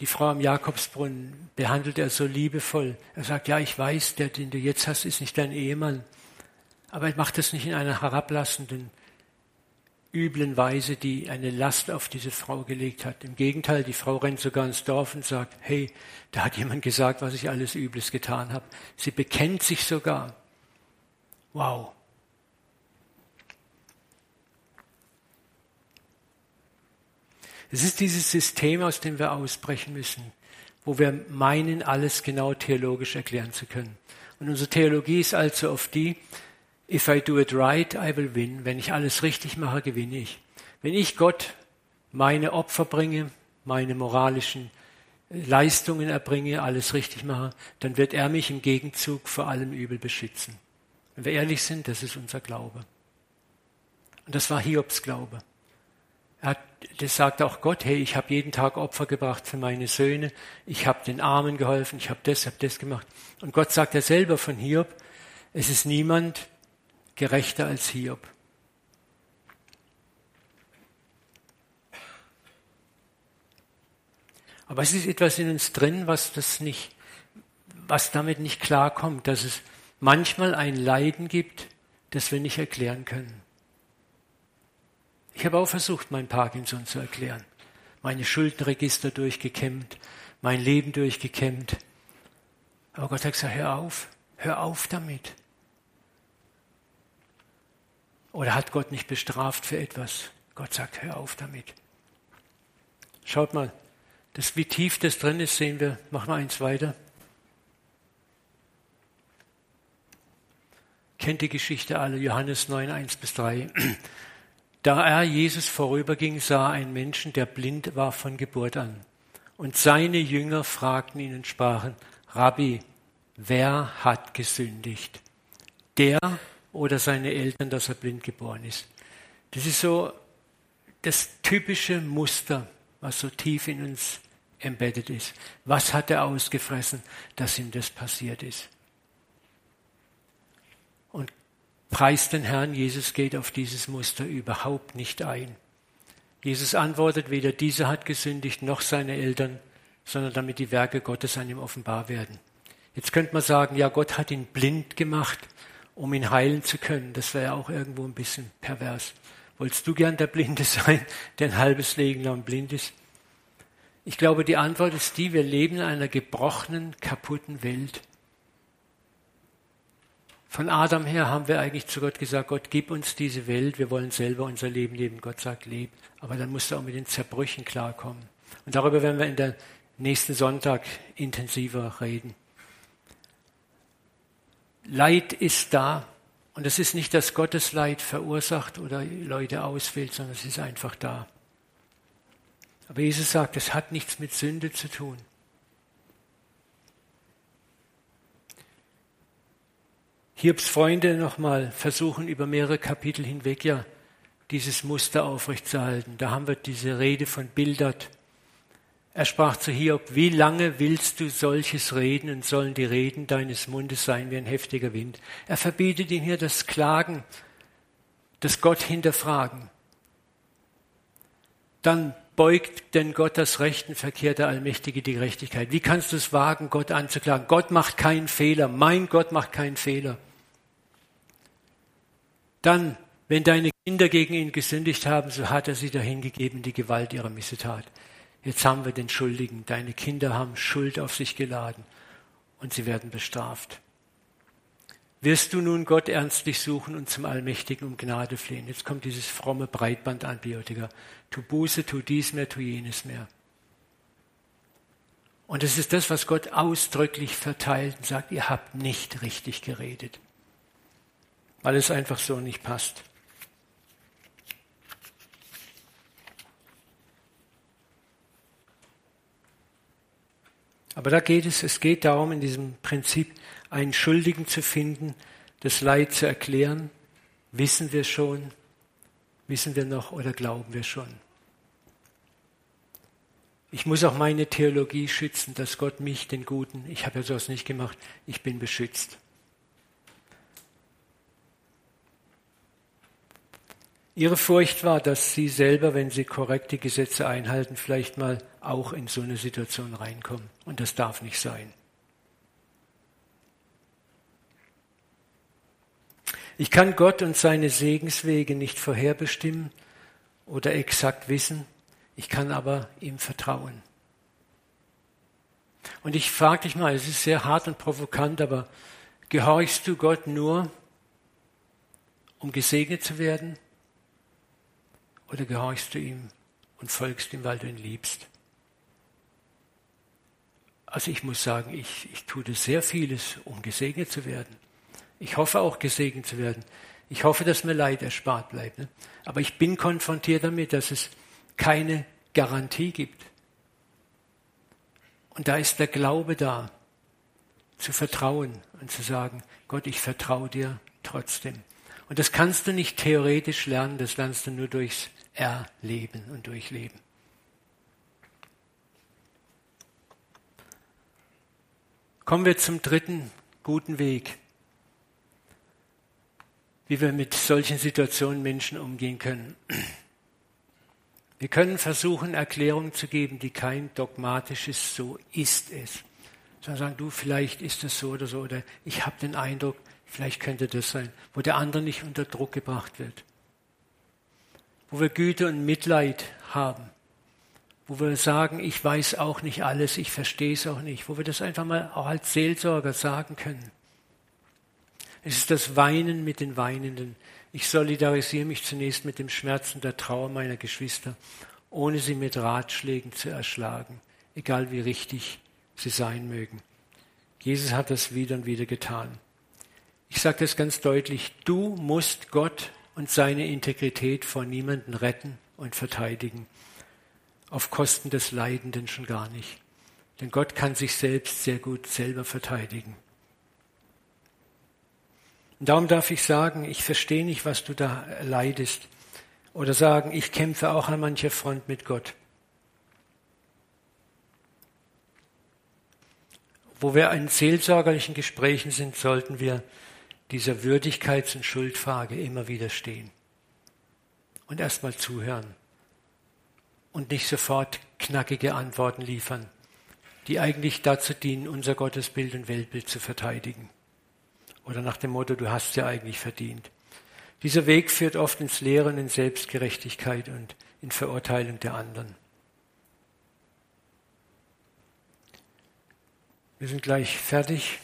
[SPEAKER 1] Die Frau am Jakobsbrunnen behandelt er so liebevoll. Er sagt, ja, ich weiß, der, den du jetzt hast, ist nicht dein Ehemann. Aber er macht das nicht in einer herablassenden, üblen Weise, die eine Last auf diese Frau gelegt hat. Im Gegenteil, die Frau rennt sogar ins Dorf und sagt, hey, da hat jemand gesagt, was ich alles Übles getan habe. Sie bekennt sich sogar. Wow. Es ist dieses System, aus dem wir ausbrechen müssen, wo wir meinen, alles genau theologisch erklären zu können. Und unsere Theologie ist allzu oft die, if I do it right, I will win. Wenn ich alles richtig mache, gewinne ich. Wenn ich Gott meine Opfer bringe, meine moralischen Leistungen erbringe, alles richtig mache, dann wird er mich im Gegenzug vor allem Übel beschützen. Wenn wir ehrlich sind, das ist unser Glaube. Und das war Hiobs Glaube. Er das sagt auch Gott, hey, ich habe jeden Tag Opfer gebracht für meine Söhne, ich habe den Armen geholfen, ich habe das, habe das gemacht. Und Gott sagt ja selber von Hiob, es ist niemand gerechter als Hiob. Aber es ist etwas in uns drin, was das nicht, was damit nicht klarkommt, dass es manchmal ein Leiden gibt, das wir nicht erklären können. Ich habe auch versucht, mein Parkinson zu erklären. Meine Schuldenregister durchgekämmt, mein Leben durchgekämmt. Aber Gott hat gesagt, hör auf, hör auf damit. Oder hat Gott nicht bestraft für etwas? Gott sagt, hör auf damit. Schaut mal, das, wie tief das drin ist, sehen wir. Machen wir eins weiter. Kennt die Geschichte alle, Johannes 9, 1 bis 3. Da er Jesus vorüberging, sah er einen Menschen, der blind war von Geburt an. Und seine Jünger fragten ihn und sprachen, Rabbi, wer hat gesündigt? Der oder seine Eltern, dass er blind geboren ist? Das ist so das typische Muster, was so tief in uns embedded ist. Was hat er ausgefressen, dass ihm das passiert ist? Und Preis den Herrn, Jesus geht auf dieses Muster überhaupt nicht ein. Jesus antwortet, weder dieser hat gesündigt noch seine Eltern, sondern damit die Werke Gottes an ihm offenbar werden. Jetzt könnte man sagen, ja, Gott hat ihn blind gemacht, um ihn heilen zu können. Das wäre auch irgendwo ein bisschen pervers. Wolltest du gern der Blinde sein, der ein halbes Leben lang blind ist? Ich glaube, die Antwort ist die, wir leben in einer gebrochenen, kaputten Welt. Von Adam her haben wir eigentlich zu Gott gesagt, Gott, gib uns diese Welt, wir wollen selber unser Leben leben. Gott sagt, leb. Aber dann musst du auch mit den Zerbrüchen klarkommen. Und darüber werden wir in der nächsten Sonntag intensiver reden. Leid ist da. Und es ist nicht, dass Gottes Leid verursacht oder Leute auswählt, sondern es ist einfach da. Aber Jesus sagt, es hat nichts mit Sünde zu tun. Hiobs Freunde nochmal versuchen über mehrere Kapitel hinweg ja dieses Muster aufrechtzuerhalten. Da haben wir diese Rede von Bildert. Er sprach zu Hiob, wie lange willst du solches reden und sollen die Reden deines Mundes sein wie ein heftiger Wind? Er verbietet ihm hier das Klagen, das Gott hinterfragen. Dann beugt denn Gott das Rechten, verkehrt der Allmächtige die Gerechtigkeit. Wie kannst du es wagen, Gott anzuklagen? Gott macht keinen Fehler. Mein Gott macht keinen Fehler. Dann, wenn deine Kinder gegen ihn gesündigt haben, so hat er sie dahingegeben, die Gewalt ihrer Missetat. Jetzt haben wir den Schuldigen. Deine Kinder haben Schuld auf sich geladen und sie werden bestraft. Wirst du nun Gott ernstlich suchen und zum Allmächtigen um Gnade flehen? Jetzt kommt dieses fromme Breitbandantibiotika. Tu Buße, tu dies mehr, tu jenes mehr. Und es ist das, was Gott ausdrücklich verteilt und sagt, ihr habt nicht richtig geredet weil es einfach so nicht passt. Aber da geht es, es geht darum, in diesem Prinzip einen Schuldigen zu finden, das Leid zu erklären. Wissen wir schon, wissen wir noch oder glauben wir schon? Ich muss auch meine Theologie schützen, dass Gott mich, den Guten, ich habe ja sowas nicht gemacht, ich bin beschützt. Ihre Furcht war, dass sie selber, wenn sie korrekt die Gesetze einhalten, vielleicht mal auch in so eine Situation reinkommen. Und das darf nicht sein. Ich kann Gott und seine Segenswege nicht vorherbestimmen oder exakt wissen. Ich kann aber ihm vertrauen. Und ich frage dich mal, es ist sehr hart und provokant, aber gehorchst du Gott nur, um gesegnet zu werden? Oder gehorchst du ihm und folgst ihm, weil du ihn liebst? Also ich muss sagen, ich, ich tue das sehr vieles, um gesegnet zu werden. Ich hoffe auch gesegnet zu werden. Ich hoffe, dass mir Leid erspart bleibt. Ne? Aber ich bin konfrontiert damit, dass es keine Garantie gibt. Und da ist der Glaube da, zu vertrauen und zu sagen, Gott, ich vertraue dir trotzdem. Und das kannst du nicht theoretisch lernen, das lernst du nur durchs erleben und durchleben. Kommen wir zum dritten guten Weg, wie wir mit solchen Situationen Menschen umgehen können. Wir können versuchen, Erklärungen zu geben, die kein dogmatisches So ist es. Sondern sagen, du, vielleicht ist es so oder so, oder ich habe den Eindruck, vielleicht könnte das sein, wo der andere nicht unter Druck gebracht wird wo wir Güte und Mitleid haben, wo wir sagen, ich weiß auch nicht alles, ich verstehe es auch nicht, wo wir das einfach mal auch als Seelsorger sagen können. Es ist das Weinen mit den Weinenden. Ich solidarisiere mich zunächst mit dem Schmerz und der Trauer meiner Geschwister, ohne sie mit Ratschlägen zu erschlagen, egal wie richtig sie sein mögen. Jesus hat das wieder und wieder getan. Ich sage das ganz deutlich, du musst Gott und seine Integrität vor niemanden retten und verteidigen. Auf Kosten des Leidenden schon gar nicht. Denn Gott kann sich selbst sehr gut selber verteidigen. Und darum darf ich sagen, ich verstehe nicht, was du da leidest. Oder sagen, ich kämpfe auch an mancher Front mit Gott. Wo wir in seelsorgerlichen Gesprächen sind, sollten wir dieser Würdigkeits- und Schuldfrage immer wieder stehen. Und erstmal zuhören. Und nicht sofort knackige Antworten liefern, die eigentlich dazu dienen, unser Gottesbild und Weltbild zu verteidigen. Oder nach dem Motto, du hast ja eigentlich verdient. Dieser Weg führt oft ins Lehren in Selbstgerechtigkeit und in Verurteilung der anderen. Wir sind gleich fertig.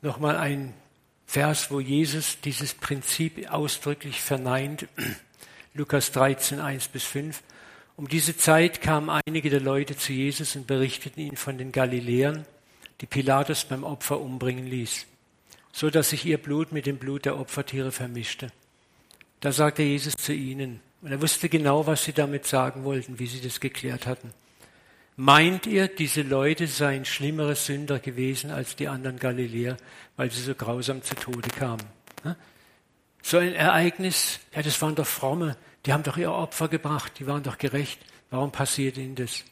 [SPEAKER 1] Nochmal ein Vers, wo Jesus dieses Prinzip ausdrücklich verneint. Lukas 13, 1 bis 5. Um diese Zeit kamen einige der Leute zu Jesus und berichteten ihn von den Galiläern, die Pilatus beim Opfer umbringen ließ, so dass sich ihr Blut mit dem Blut der Opfertiere vermischte. Da sagte Jesus zu ihnen, und er wusste genau, was sie damit sagen wollten, wie sie das geklärt hatten. Meint ihr, diese Leute seien schlimmere Sünder gewesen als die anderen Galiläer, weil sie so grausam zu Tode kamen? So ein Ereignis, ja, das waren doch fromme, die haben doch ihr Opfer gebracht, die waren doch gerecht. Warum passiert ihnen das?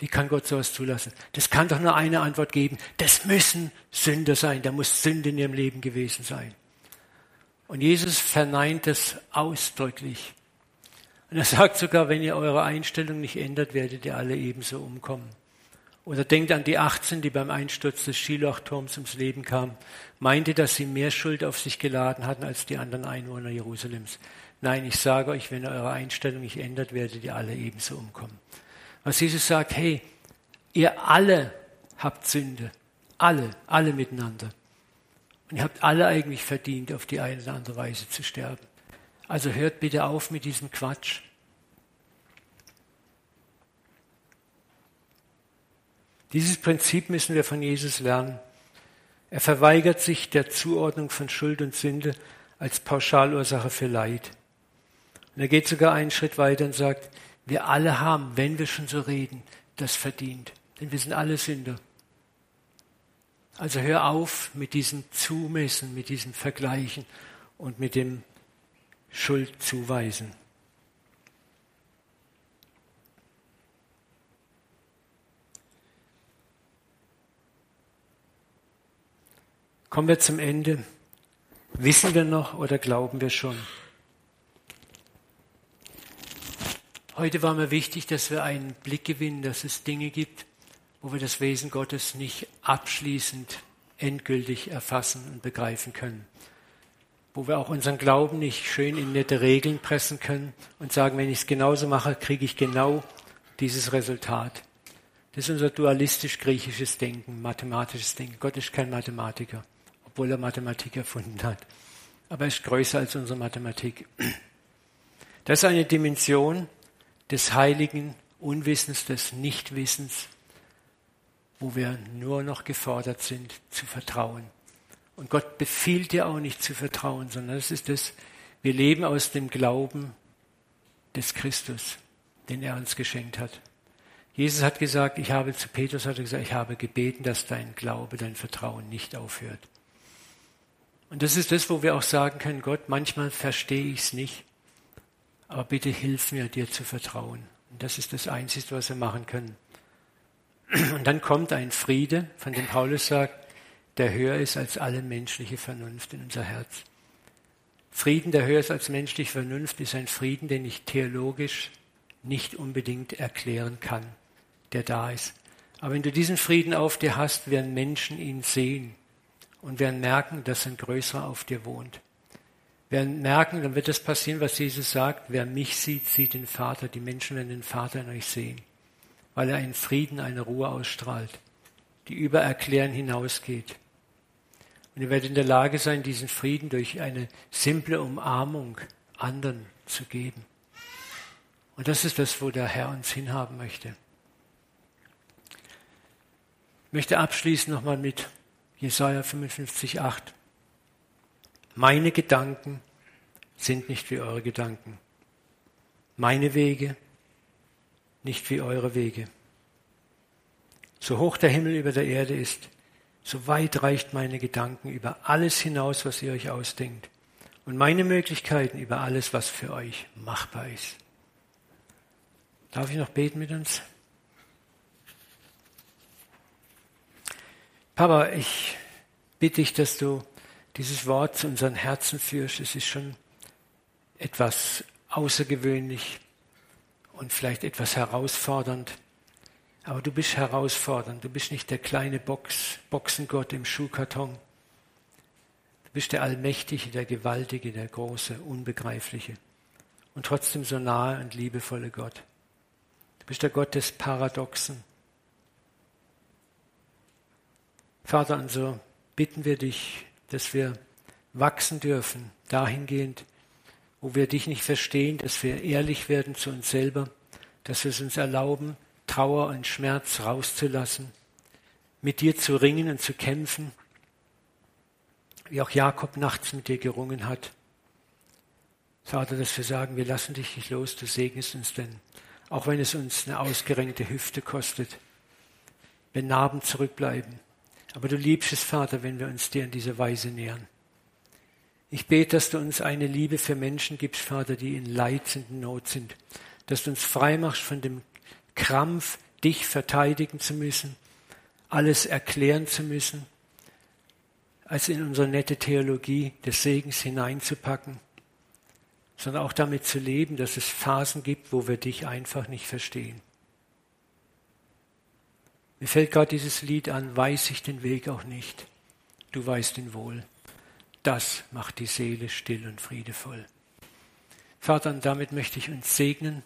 [SPEAKER 1] Wie kann Gott sowas zulassen? Das kann doch nur eine Antwort geben. Das müssen Sünder sein. Da muss Sünde in ihrem Leben gewesen sein. Und Jesus verneint das ausdrücklich. Und er sagt sogar, wenn ihr eure Einstellung nicht ändert, werdet ihr alle ebenso umkommen. Oder denkt an die 18, die beim Einsturz des Schiloch-Turms ums Leben kamen, meinte, dass sie mehr Schuld auf sich geladen hatten als die anderen Einwohner Jerusalems. Nein, ich sage euch, wenn ihr eure Einstellung nicht ändert, werdet ihr alle ebenso umkommen. Was Jesus sagt, hey, ihr alle habt Sünde. Alle, alle miteinander. Und ihr habt alle eigentlich verdient, auf die eine oder andere Weise zu sterben. Also hört bitte auf mit diesem Quatsch. Dieses Prinzip müssen wir von Jesus lernen. Er verweigert sich der Zuordnung von Schuld und Sünde als Pauschalursache für Leid. Und er geht sogar einen Schritt weiter und sagt, wir alle haben, wenn wir schon so reden, das verdient. Denn wir sind alle Sünder. Also hör auf mit diesem Zumessen, mit diesem Vergleichen und mit dem Schuld zuweisen. Kommen wir zum Ende. Wissen wir noch oder glauben wir schon? Heute war mir wichtig, dass wir einen Blick gewinnen, dass es Dinge gibt, wo wir das Wesen Gottes nicht abschließend, endgültig erfassen und begreifen können wo wir auch unseren Glauben nicht schön in nette Regeln pressen können und sagen, wenn ich es genauso mache, kriege ich genau dieses Resultat. Das ist unser dualistisch-griechisches Denken, mathematisches Denken. Gott ist kein Mathematiker, obwohl er Mathematik erfunden hat. Aber er ist größer als unsere Mathematik. Das ist eine Dimension des heiligen Unwissens, des Nichtwissens, wo wir nur noch gefordert sind zu vertrauen. Und Gott befiehlt dir auch nicht zu vertrauen, sondern es ist das, wir leben aus dem Glauben des Christus, den er uns geschenkt hat. Jesus hat gesagt, ich habe zu Petrus hat er gesagt, ich habe gebeten, dass dein Glaube, dein Vertrauen nicht aufhört. Und das ist das, wo wir auch sagen können, Gott, manchmal verstehe ich es nicht, aber bitte hilf mir, dir zu vertrauen. Und das ist das Einzige, was wir machen können. Und dann kommt ein Friede, von dem Paulus sagt, der höher ist als alle menschliche Vernunft in unser Herz. Frieden, der höher ist als menschliche Vernunft, ist ein Frieden, den ich theologisch nicht unbedingt erklären kann, der da ist. Aber wenn du diesen Frieden auf dir hast, werden Menschen ihn sehen und werden merken, dass ein Größerer auf dir wohnt. Werden merken, dann wird das passieren, was Jesus sagt, wer mich sieht, sieht den Vater. Die Menschen werden den Vater in euch sehen, weil er einen Frieden, eine Ruhe ausstrahlt, die über Erklären hinausgeht. Und ihr werdet in der Lage sein, diesen Frieden durch eine simple Umarmung anderen zu geben. Und das ist das, wo der Herr uns hinhaben möchte. Ich möchte abschließen nochmal mit Jesaja 55,8. Meine Gedanken sind nicht wie eure Gedanken. Meine Wege nicht wie eure Wege. So hoch der Himmel über der Erde ist, so weit reicht meine Gedanken über alles hinaus, was ihr euch ausdenkt. Und meine Möglichkeiten über alles, was für euch machbar ist. Darf ich noch beten mit uns? Papa, ich bitte dich, dass du dieses Wort zu unseren Herzen führst. Es ist schon etwas außergewöhnlich und vielleicht etwas herausfordernd. Aber du bist herausfordernd. Du bist nicht der kleine Box, Boxengott im Schuhkarton. Du bist der Allmächtige, der Gewaltige, der Große, Unbegreifliche und trotzdem so nahe und liebevolle Gott. Du bist der Gott des Paradoxen. Vater, und so bitten wir dich, dass wir wachsen dürfen, dahingehend, wo wir dich nicht verstehen, dass wir ehrlich werden zu uns selber, dass wir es uns erlauben, Trauer und Schmerz rauszulassen, mit dir zu ringen und zu kämpfen, wie auch Jakob nachts mit dir gerungen hat. Vater, dass wir sagen, wir lassen dich nicht los, du segnest uns denn, auch wenn es uns eine ausgerenkte Hüfte kostet, wenn Narben zurückbleiben. Aber du liebst es, Vater, wenn wir uns dir in dieser Weise nähern. Ich bete, dass du uns eine Liebe für Menschen gibst, Vater, die in Leid sind, in Not sind. Dass du uns frei machst von dem Krampf, dich verteidigen zu müssen, alles erklären zu müssen, als in unsere nette Theologie des Segens hineinzupacken, sondern auch damit zu leben, dass es Phasen gibt, wo wir dich einfach nicht verstehen. Mir fällt gerade dieses Lied an, weiß ich den Weg auch nicht. Du weißt ihn wohl. Das macht die Seele still und friedevoll. Vater, und damit möchte ich uns segnen,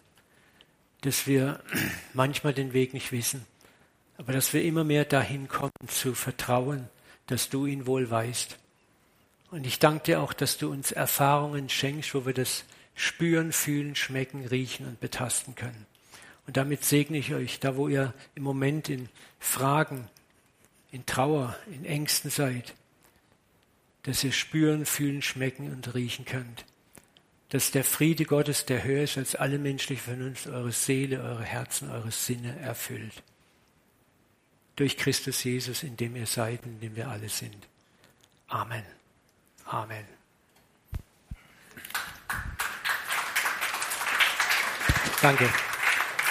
[SPEAKER 1] dass wir manchmal den Weg nicht wissen, aber dass wir immer mehr dahin kommen zu vertrauen, dass du ihn wohl weißt. Und ich danke dir auch, dass du uns Erfahrungen schenkst, wo wir das spüren, fühlen, schmecken, riechen und betasten können. Und damit segne ich euch, da wo ihr im Moment in Fragen, in Trauer, in Ängsten seid, dass ihr spüren, fühlen, schmecken und riechen könnt. Dass der Friede Gottes, der höher ist als alle menschliche Vernunft, eure Seele, eure Herzen, eure Sinne erfüllt. Durch Christus Jesus, in dem ihr seid, in dem wir alle sind. Amen. Amen. Danke.